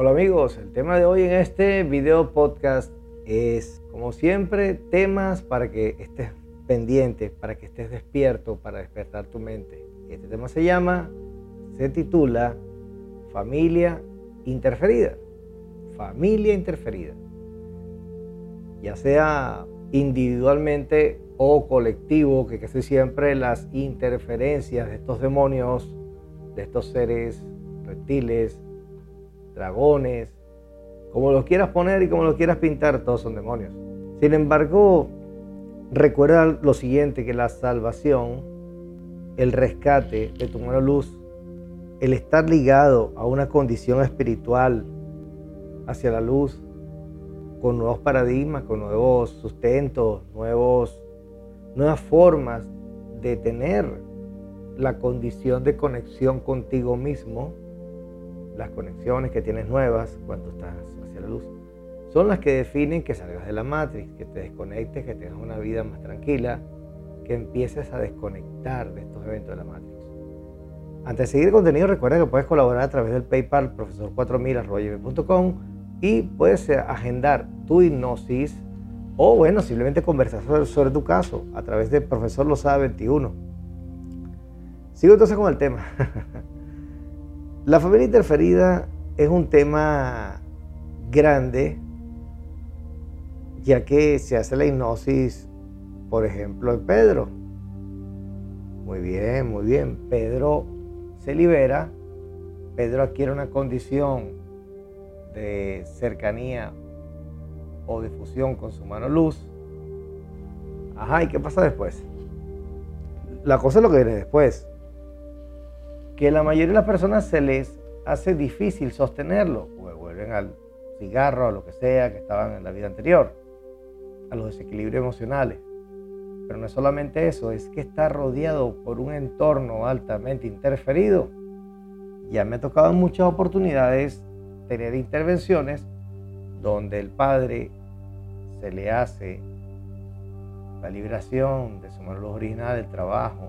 Hola amigos, el tema de hoy en este video podcast es, como siempre, temas para que estés pendiente, para que estés despierto, para despertar tu mente. Este tema se llama, se titula Familia Interferida. Familia Interferida. Ya sea individualmente o colectivo, que casi siempre las interferencias de estos demonios, de estos seres reptiles, dragones, como los quieras poner y como los quieras pintar, todos son demonios. Sin embargo, recuerda lo siguiente, que la salvación, el rescate de tu mano luz, el estar ligado a una condición espiritual hacia la luz, con nuevos paradigmas, con nuevos sustentos, nuevos, nuevas formas de tener la condición de conexión contigo mismo, las conexiones que tienes nuevas cuando estás hacia la luz, son las que definen que salgas de la matriz, que te desconectes, que tengas una vida más tranquila, que empieces a desconectar de estos eventos de la matriz. Antes de seguir el contenido, recuerda que puedes colaborar a través del PayPal profesor4000.com y puedes agendar tu hipnosis o, bueno, simplemente conversar sobre, tu caso a través de Profesor Lo Sabe 21. Sigo entonces con el tema. La familia interferida es un tema grande, ya que se hace la hipnosis, por ejemplo, en Pedro. Muy bien, muy bien. Pedro se libera, Pedro adquiere una condición de cercanía o difusión con su mano luz. Ajá, ¿y qué pasa después? La cosa es lo que viene después. Que la mayoría de las personas se les hace difícil sostenerlo, porque vuelven al cigarro, a lo que sea que estaban en la vida anterior, a los desequilibrios emocionales. Pero no es solamente eso, es que está rodeado por un entorno altamente interferido. Ya me ha tocado en muchas oportunidades tener intervenciones donde el padre se le hace la liberación de su mano original del trabajo,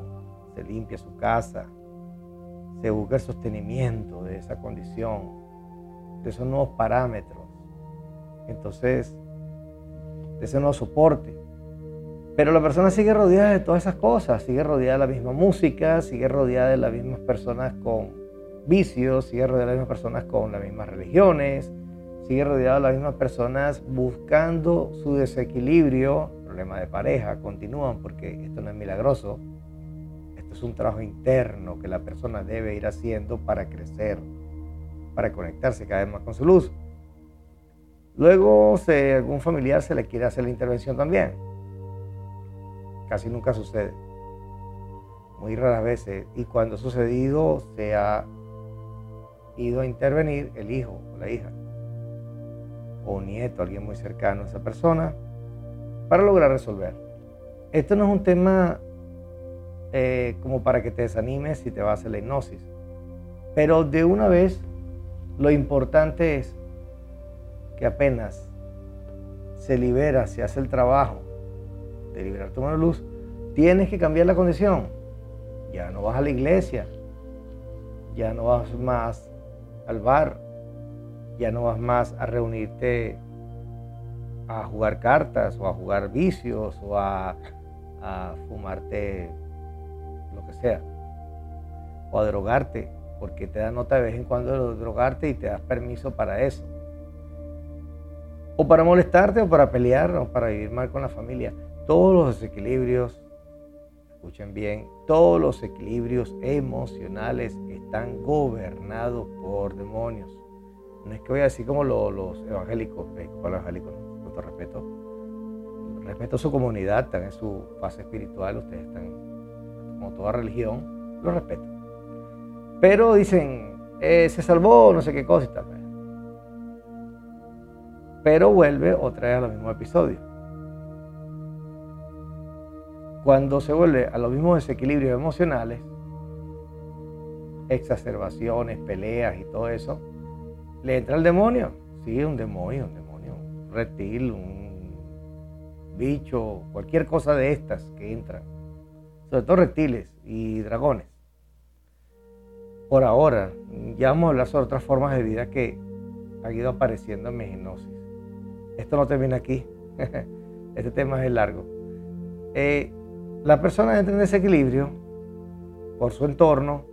se limpia su casa, se busca el sostenimiento de esa condición, de esos nuevos parámetros. Entonces, de ese nuevo soporte. Pero la persona sigue rodeada de todas esas cosas, sigue rodeada de la misma música, sigue rodeada de las mismas personas con vicios, sigue rodeado de las mismas personas con las mismas religiones, sigue rodeado de las mismas personas buscando su desequilibrio, problema de pareja, continúan porque esto no es milagroso, es un trabajo interno que la persona debe ir haciendo para crecer, para conectarse cada vez más con su luz. Luego, si algún familiar se le quiere hacer la intervención también, casi nunca sucede, muy raras veces, y cuando ha sucedido se ha ido a intervenir el hijo o la hija o un nieto, alguien muy cercano a esa persona, para lograr resolver. Esto no es un tema eh, como para que te desanimes si te vas a la hipnosis, pero de una vez lo importante es que apenas se libera, se hace el trabajo de liberar tu mano luz, tienes que cambiar la condición. Ya no vas a la iglesia, ya no vas más al bar, ya no vas más a reunirte a jugar cartas o a jugar vicios o a, fumarte que sea, o a drogarte, porque te da nota de vez en cuando de drogarte y te das permiso para eso. O para molestarte o para pelear o para vivir mal con la familia. Todos los desequilibrios escuchen bien, todos los equilibrios emocionales están gobernados por demonios. No es que voy a decir como los, evangélicos, eh, los evangélicos, con todo respeto. Respeto a su comunidad, en su fase espiritual, ustedes están, como toda religión, lo respeto. Pero dicen, eh, se salvó, no sé qué cosa y tal. Pero vuelve otra vez a los mismos episodios cuando se vuelve a los mismos desequilibrios emocionales, exacerbaciones, peleas y todo eso, le entra el demonio. Sí, un demonio, un demonio, un reptil, un bicho, cualquier cosa de estas que entran. Sobre todo reptiles y dragones. Por ahora, ya vamos a hablar sobre otras formas de vida que han ido apareciendo en mi hipnosis. Esto no termina aquí. este tema es largo. Eh, la persona entra en desequilibrio por su entorno,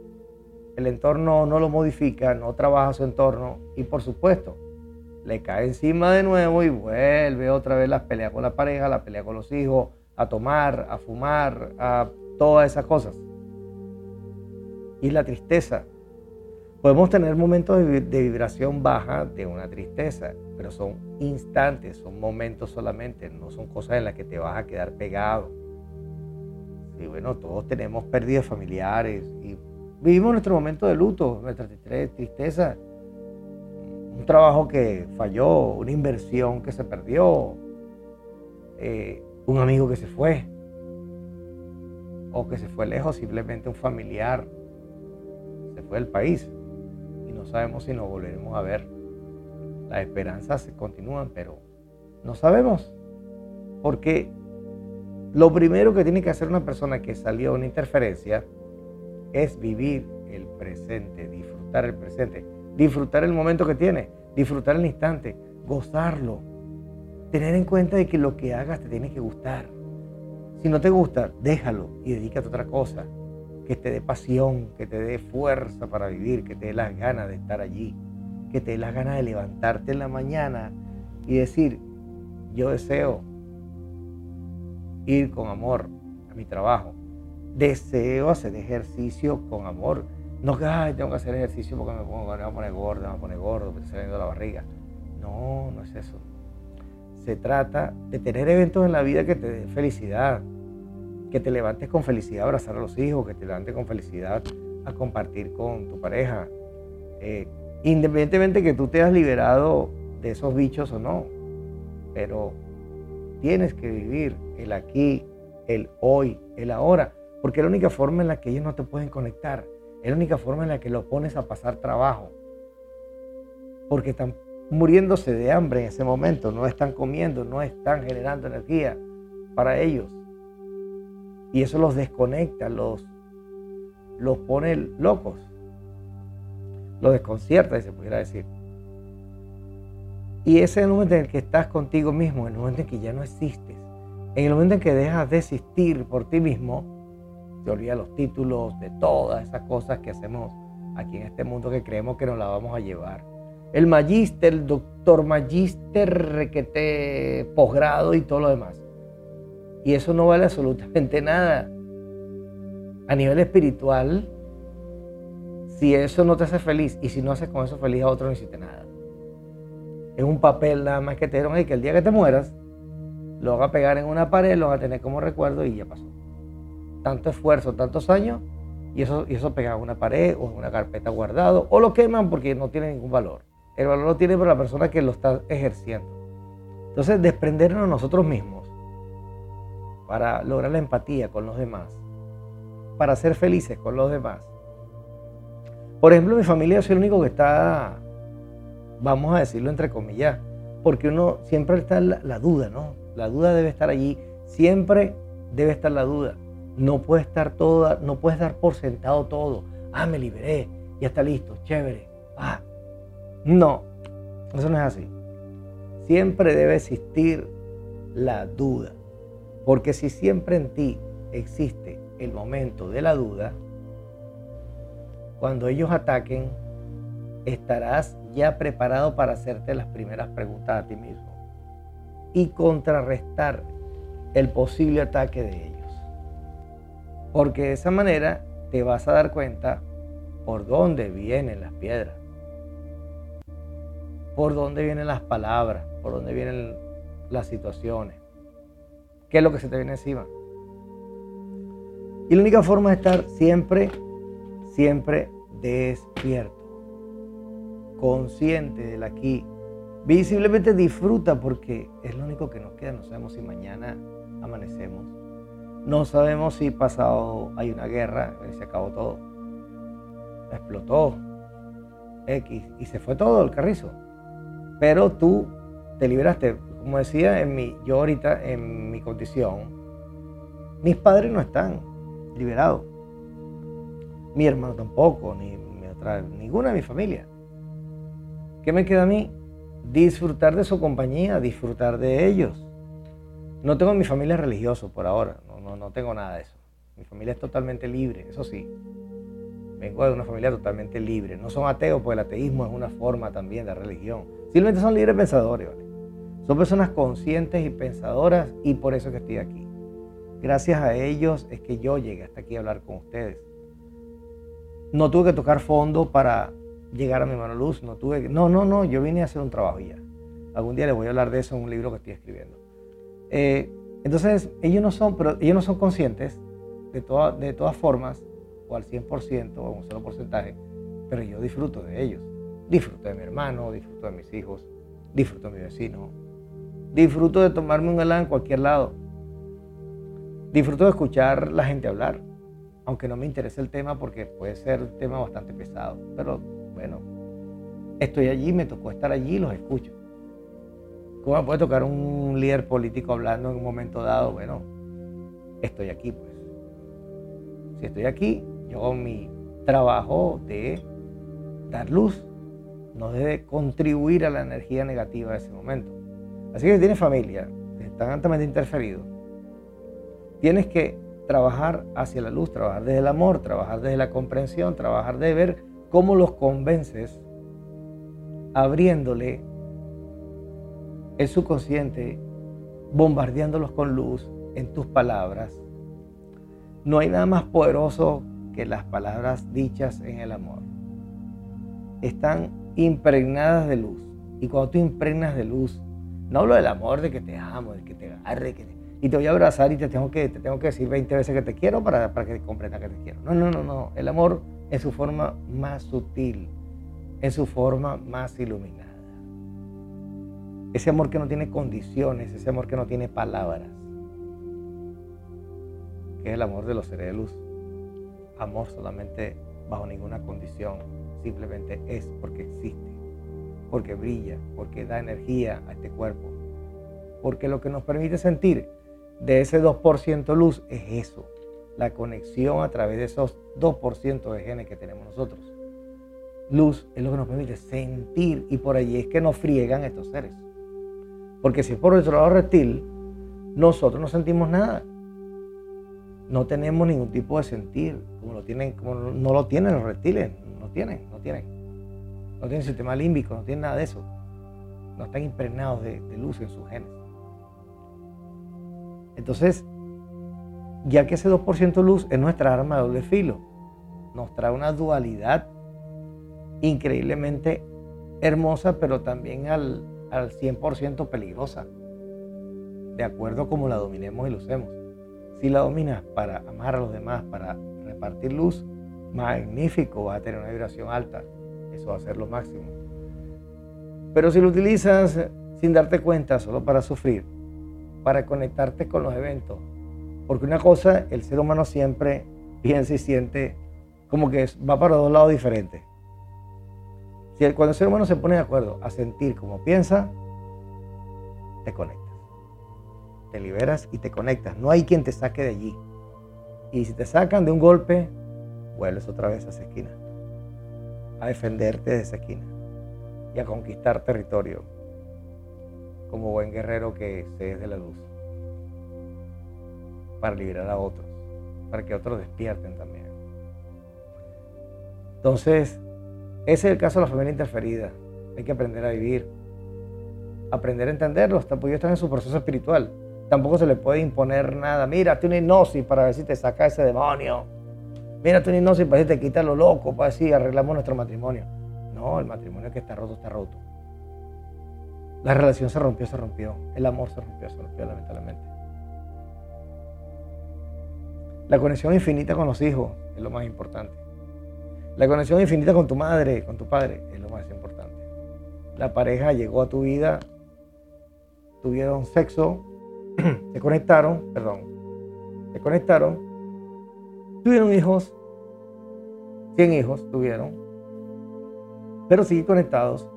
el entorno no lo modifica, no trabaja su entorno y por supuesto le cae encima de nuevo y vuelve otra vez la pelea con la pareja, la pelea con los hijos, a tomar, a fumar, a todas esas cosas. Y la tristeza. Podemos tener momentos de, vibración baja de una tristeza, pero son instantes, son momentos solamente, no son cosas en las que te vas a quedar pegado. Y bueno, todos tenemos pérdidas familiares y vivimos nuestro momento de luto, nuestra tristeza, un trabajo que falló, una inversión que se perdió, eh, un amigo que se fue, o que se fue lejos, simplemente un familiar se fue del país y no sabemos si nos volveremos a ver. Las esperanzas se continúan, pero no sabemos, porque lo primero que tiene que hacer una persona que salió de una interferencia es vivir el presente, disfrutar el presente, disfrutar el momento que tiene, disfrutar el instante, gozarlo, tener en cuenta de que lo que hagas te tiene que gustar. Si no te gusta, déjalo y dedícate a otra cosa que te dé pasión, que te dé fuerza para vivir, que te dé las ganas de estar allí, que te dé las ganas de levantarte en la mañana y decir, yo deseo ir con amor a mi trabajo. Deseo hacer ejercicio con amor. No que tengo que hacer ejercicio porque me, pongo, me voy a poner gordo, me voy a poner gordo, me está saliendo la barriga. No, no es eso. Se trata de tener eventos en la vida que te den felicidad, que te levantes con felicidad a abrazar a los hijos, que te levantes con felicidad a compartir con tu pareja. Eh, independientemente que tú te hayas liberado de esos bichos o no, pero tienes que vivir el aquí, el hoy, el ahora, porque es la única forma en la que ellos no te pueden conectar, es la única forma en la que lo pones a pasar trabajo, porque están muriéndose de hambre en ese momento, no están comiendo, no están generando energía para ellos. Y eso los desconecta, los, los pone locos, los desconcierta, se pudiera decir. Y ese momento en el que estás contigo mismo, en el momento en que ya no existes, en el momento en que dejas de existir por ti mismo, te olvidas los títulos, de todas esas cosas que hacemos aquí en este mundo que creemos que nos la vamos a llevar. El magíster, el doctor magíster, requete posgrado y todo lo demás. Y eso no vale absolutamente nada. A nivel espiritual, si eso no te hace feliz y si no haces con eso feliz a otro, no hiciste nada es un papel nada más que te dieron y que el día que te mueras lo van a pegar en una pared, lo van a tener como recuerdo y ya pasó. Tanto esfuerzo, tantos años y eso, y eso pegado en una pared o en una carpeta guardado o lo queman porque no tiene ningún valor. El valor lo tiene para la persona que lo está ejerciendo. Entonces, desprendernos nosotros mismos para lograr la empatía con los demás, para ser felices con los demás. Por ejemplo, mi familia es el único que está vamos a decirlo entre comillas, porque uno siempre está la, la duda, ¿no? La duda debe estar allí, siempre debe estar la duda. No puede estar toda, no puedes dar por sentado todo. Ah, me liberé, ya está listo, chévere. Ah, no, eso no es así. Siempre debe existir la duda, porque si siempre en ti existe el momento de la duda, cuando ellos ataquen, estarás ya preparado para hacerte las primeras preguntas a ti mismo y contrarrestar el posible ataque de ellos. Porque de esa manera te vas a dar cuenta por dónde vienen las piedras, por dónde vienen las palabras, por dónde vienen las situaciones, qué es lo que se te viene encima. Y la única forma de estar siempre, siempre despierto consciente del aquí. Visiblemente disfruta porque es lo único que nos queda. No sabemos si mañana amanecemos. No sabemos si pasado hay una guerra y se acabó todo. Explotó X y se fue todo el carrizo. Pero tú te liberaste. Como decía, en mi, yo ahorita en mi condición, mis padres no están liberados. Mi hermano tampoco, ni otra, ninguna de mi familia. ¿Qué me queda a mí? disfrutar de su compañía, disfrutar de ellos. No tengo mi familia religiosa por ahora, no, no, tengo nada de eso. Mi familia es totalmente libre, eso sí. Vengo de una familia totalmente libre. No son ateos, porque el ateísmo es una forma también de religión. Simplemente son libres pensadores, Son personas conscientes y pensadoras y por eso que estoy aquí. Gracias a ellos es que yo llegué hasta aquí a hablar con ustedes. No tuve que tocar fondo para llegar a mi mano luz, no tuve que... No, no, no, yo vine a hacer un trabajo ya. Algún día les voy a hablar de eso en un libro que estoy escribiendo. Eh, entonces, ellos no son, pero ellos no son conscientes de, de todas formas, o al 100% o un solo porcentaje, pero yo disfruto de ellos. Disfruto de mi hermano, disfruto de mis hijos, disfruto de mi vecino, disfruto de tomarme un helado en cualquier lado, disfruto de escuchar la gente hablar, aunque no me interese el tema porque puede ser un tema bastante pesado, pero bueno, estoy allí, me tocó estar allí, los escucho. ¿Cómo me puede tocar un líder político hablando en un momento dado? Bueno, estoy aquí, pues. Si estoy aquí, yo mi trabajo de dar luz, no de contribuir a la energía negativa de ese momento. Así que si tienes familia, están altamente interferidos, tienes que trabajar hacia la luz, trabajar desde el amor, trabajar desde la comprensión, trabajar de ver cómo los convences abriéndole el subconsciente, bombardeándolos con luz en tus palabras. No hay nada más poderoso que las palabras dichas en el amor. Están impregnadas de luz. Y cuando tú impregnas de luz, no hablo del amor de que te amo, de que te agarre, que y te voy a abrazar y te tengo que, te tengo que decir 20 veces que te quiero para, para que comprendas que te quiero. No, no, no, no. El amor en su forma más sutil, en su forma más iluminada. Ese amor que no tiene condiciones, ese amor que no tiene palabras, que es el amor de los seres de luz. Amor solamente bajo ninguna condición, simplemente es porque existe, porque brilla, porque da energía a este cuerpo, porque lo que nos permite sentir de ese 2% luz es eso, la conexión a través de esos 2% de genes que tenemos nosotros. Luz es lo que nos permite sentir y por allí es que nos friegan estos seres. Porque si es por nuestro lado reptil, nosotros no sentimos nada. No tenemos ningún tipo de sentir, como, lo tienen, como no lo tienen los reptiles. No tienen, no tienen. No tienen sistema límbico, no tienen nada de eso. No están impregnados de, luz en sus genes. Entonces, ya que ese 2% luz es nuestra arma de doble filo, nos trae una dualidad increíblemente hermosa, pero también al, al 100% peligrosa, de acuerdo a cómo la dominemos y lo usemos. Si la dominas para amar a los demás, para repartir luz, magnífico, vas a tener una vibración alta, eso va a ser lo máximo. Pero si lo utilizas sin darte cuenta, solo para sufrir, para conectarte con los eventos, porque una cosa, el ser humano siempre piensa y siente como que va para dos lados diferentes. Cuando el ser humano se pone de acuerdo a sentir como piensa, te conectas. Te liberas y te conectas. No hay quien te saque de allí. Y si te sacan de un golpe, vuelves otra vez a esa esquina. A defenderte de esa esquina. Y a conquistar territorio. Como buen guerrero que se es de la luz para liberar a otros, para que otros despierten también. Entonces, ese es el caso de la familia interferida. Hay que aprender a vivir, aprender a entenderlos, porque ellos están en su proceso espiritual. Tampoco se le puede imponer nada. Mira, una hipnosis para ver si te saca ese demonio. Mira, una hipnosis para ver si te quita lo loco, para si arreglamos nuestro matrimonio. No, el matrimonio que está roto, está roto. La relación se rompió, se rompió. El amor se rompió, se rompió, lamentablemente. La conexión infinita con los hijos es lo más importante. La conexión infinita con tu madre, con tu padre, es lo más importante. La pareja llegó a tu vida, tuvieron sexo, se conectaron, perdón, se conectaron, tuvieron hijos, 100 hijos tuvieron, pero sí conectados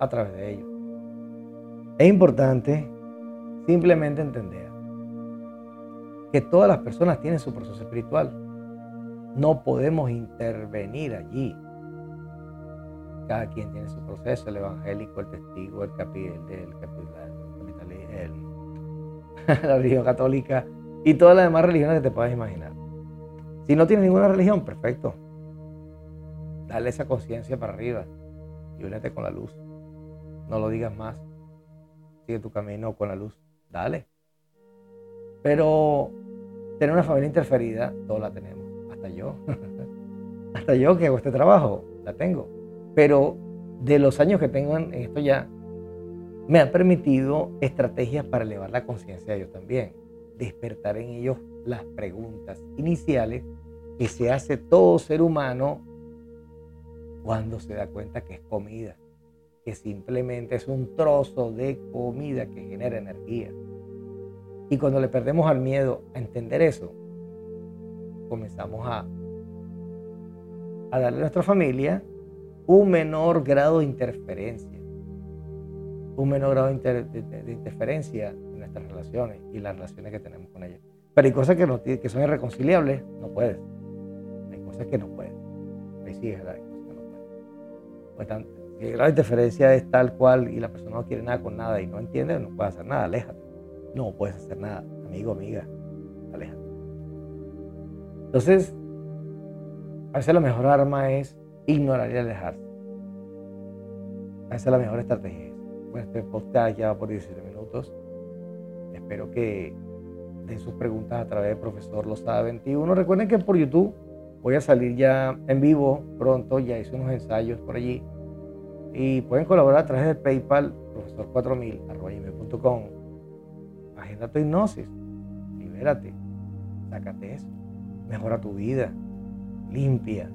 a través de ellos. Es importante simplemente entender que todas las personas tienen su proceso espiritual. No podemos intervenir allí. cada quien tiene su proceso, el evangélico, el testigo, el, capi, el, el, la religión católica y todas las demás religiones que te puedas imaginar. Si no tienes ninguna religión, perfecto. Dale esa conciencia para arriba y únete con la luz. No lo digas más. Sigue tu camino con la luz. Dale. Pero tener una familia interferida, todos la tenemos. Hasta yo. Hasta yo que hago este trabajo, la tengo. Pero de los años que tengo en esto ya, me ha permitido estrategias para elevar la conciencia de ellos también. Despertar en ellos las preguntas iniciales que se hace todo ser humano cuando se da cuenta que es comida, que simplemente es un trozo de comida que genera energía. Y cuando le perdemos al miedo a entender eso, comenzamos a, a darle a nuestra familia un menor grado de interferencia, un menor grado de, interferencia en nuestras relaciones y las relaciones que tenemos con ellos. Pero hay cosas que, no, que son irreconciliables, no puedes. Hay cosas que no puedes. Hay sí, hay cosas que no puedes. Pues si el grado de interferencia es tal cual y la persona no quiere nada con nada y no entiende, no puede hacer nada, aléjate. No puedes hacer nada, amigo, amiga, aléjate. Entonces, a veces la mejor arma es ignorar y alejarse. Esa es la mejor estrategia. Este podcast ya va por 17 minutos. Espero que den sus preguntas a través de Profesor Lozada 21. Recuerden que por YouTube voy a salir ya en vivo pronto. Ya hice unos ensayos por allí. Y pueden colaborar a través de PayPal, profesor4000.com. Agenda tu hipnosis. Libérate. Sácate eso. Mejora tu vida. Limpia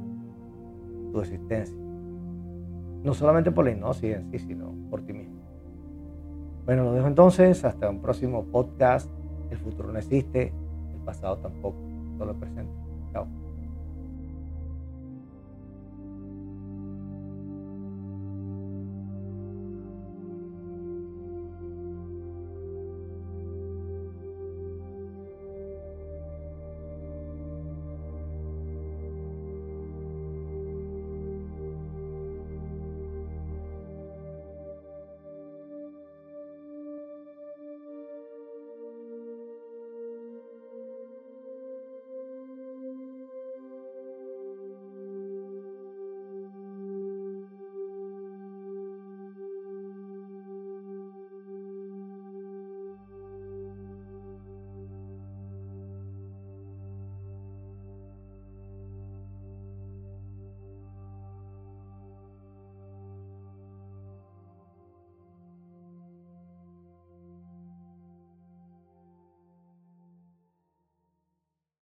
tu existencia. No solamente por la hipnosis en sí, sino por ti. Bueno, lo dejo entonces. Hasta un próximo podcast. El futuro no existe, el pasado tampoco, solo el presente. Chao.